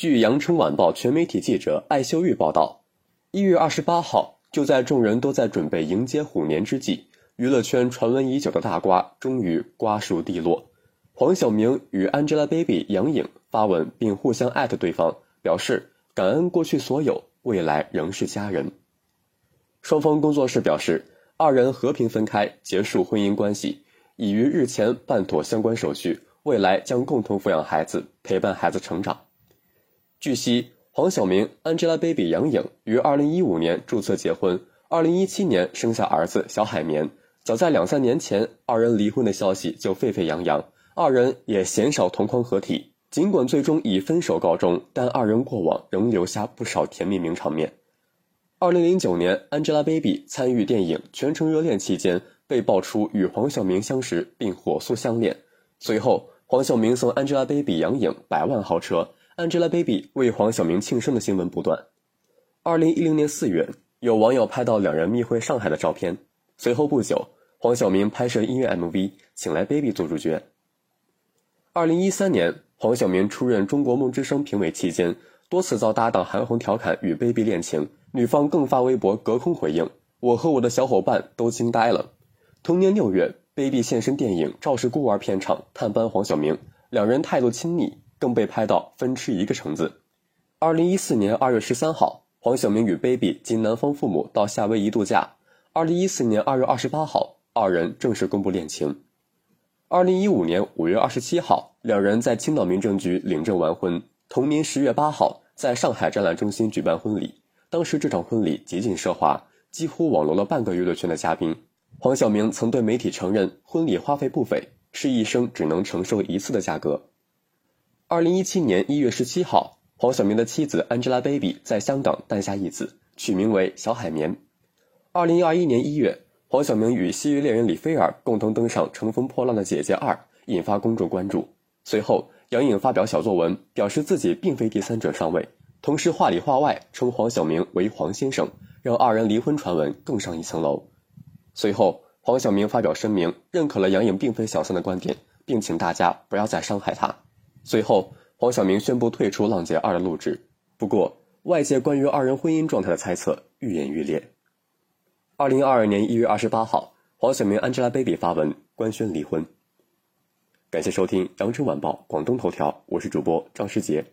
据羊城晚报全媒体记者艾秀玉报道，一月二十八号，就在众人都在准备迎接虎年之际，娱乐圈传闻已久的大瓜终于瓜熟蒂落。黄晓明与 Angelababy 杨颖发文并互相艾特对方，表示感恩过去所有，未来仍是家人。双方工作室表示，二人和平分开，结束婚姻关系，已于日前办妥相关手续，未来将共同抚养孩子，陪伴孩子成长。据悉，黄晓明、Angelababy 杨颖于2015年注册结婚，2017年生下儿子小海绵。早在两三年前，二人离婚的消息就沸沸扬扬。二人也鲜少同框合体，尽管最终以分手告终，但二人过往仍留下不少甜蜜名场面。二零零九年，Angelababy 参与电影《全程热恋》期间，被爆出与黄晓明相识并火速相恋。随后，黄晓明送 Angelababy 杨颖百万豪车，Angelababy 为黄晓明庆生的新闻不断。二零一零年四月，有网友拍到两人密会上海的照片。随后不久，黄晓明拍摄音乐 MV，请来 Baby 做主角。二零一三年，黄晓明出任中国梦之声评委期间，多次遭搭档韩红调侃与 Baby 恋情，女方更发微博隔空回应：“我和我的小伙伴都惊呆了。”同年六月，Baby 现身电影《赵氏孤儿》片场探班黄晓明，两人态度亲密，更被拍到分吃一个橙子。二零一四年二月十三号，黄晓明与 Baby 及男方父母到夏威夷度假。二零一四年二月二十八号，二人正式公布恋情。二零一五年五月二十七号，两人在青岛民政局领证完婚。同年十月八号，在上海展览中心举办婚礼。当时这场婚礼极尽奢华，几乎网罗了半个娱乐圈的嘉宾。黄晓明曾对媒体承认，婚礼花费不菲，是一生只能承受一次的价格。二零一七年一月十七号，黄晓明的妻子 Angelababy 在香港诞下一子，取名为小海绵。二零二一年一月。黄晓明与西域恋人李菲儿共同登上《乘风破浪的姐姐二》，引发公众关注。随后，杨颖发表小作文，表示自己并非第三者上位，同时话里话外称黄晓明为黄先生，让二人离婚传闻更上一层楼。随后，黄晓明发表声明，认可了杨颖并非小三的观点，并请大家不要再伤害她。随后，黄晓明宣布退出《浪姐二》的录制。不过，外界关于二人婚姻状态的猜测愈演愈烈。二零二二年一月二十八号，黄晓明 Angelababy 发文官宣离婚。感谢收听羊城晚报广东头条，我是主播张世杰。